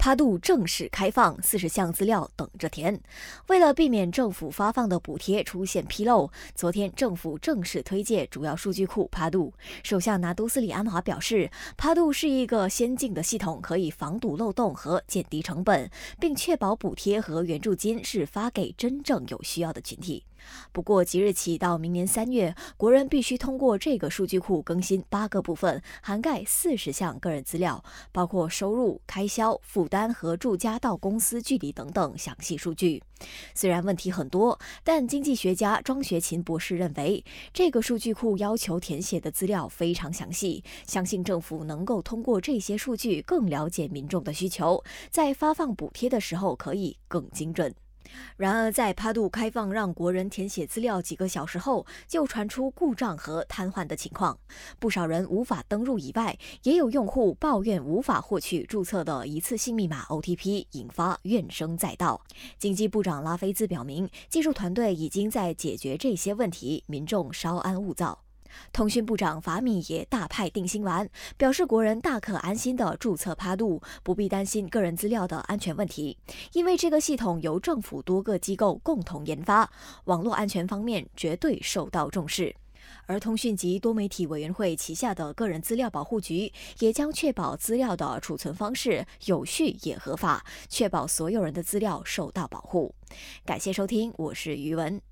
趴度正式开放，四十项资料等着填。为了避免政府发放的补贴出现纰漏，昨天政府正式推介主要数据库趴度。首相拿督斯里安华表示，趴度是一个先进的系统，可以防堵漏洞和减低成本，并确保补贴和援助金是发给真正有需要的群体。不过，即日起到明年三月，国人必须通过这个数据库更新八个部分，涵盖四十项个人资料，包括收入、开销、负担和住家到公司距离等等详细数据。虽然问题很多，但经济学家庄学勤博士认为，这个数据库要求填写的资料非常详细，相信政府能够通过这些数据更了解民众的需求，在发放补贴的时候可以更精准。然而，在趴度开放让国人填写资料几个小时后，就传出故障和瘫痪的情况，不少人无法登录。以外，也有用户抱怨无法获取注册的一次性密码 OTP，引发怨声载道。经济部长拉菲兹表明，技术团队已经在解决这些问题，民众稍安勿躁。通讯部长法米也大派定心丸，表示国人大可安心的注册趴度，不必担心个人资料的安全问题，因为这个系统由政府多个机构共同研发，网络安全方面绝对受到重视。而通讯及多媒体委员会旗下的个人资料保护局也将确保资料的储存方式有序也合法，确保所有人的资料受到保护。感谢收听，我是余文。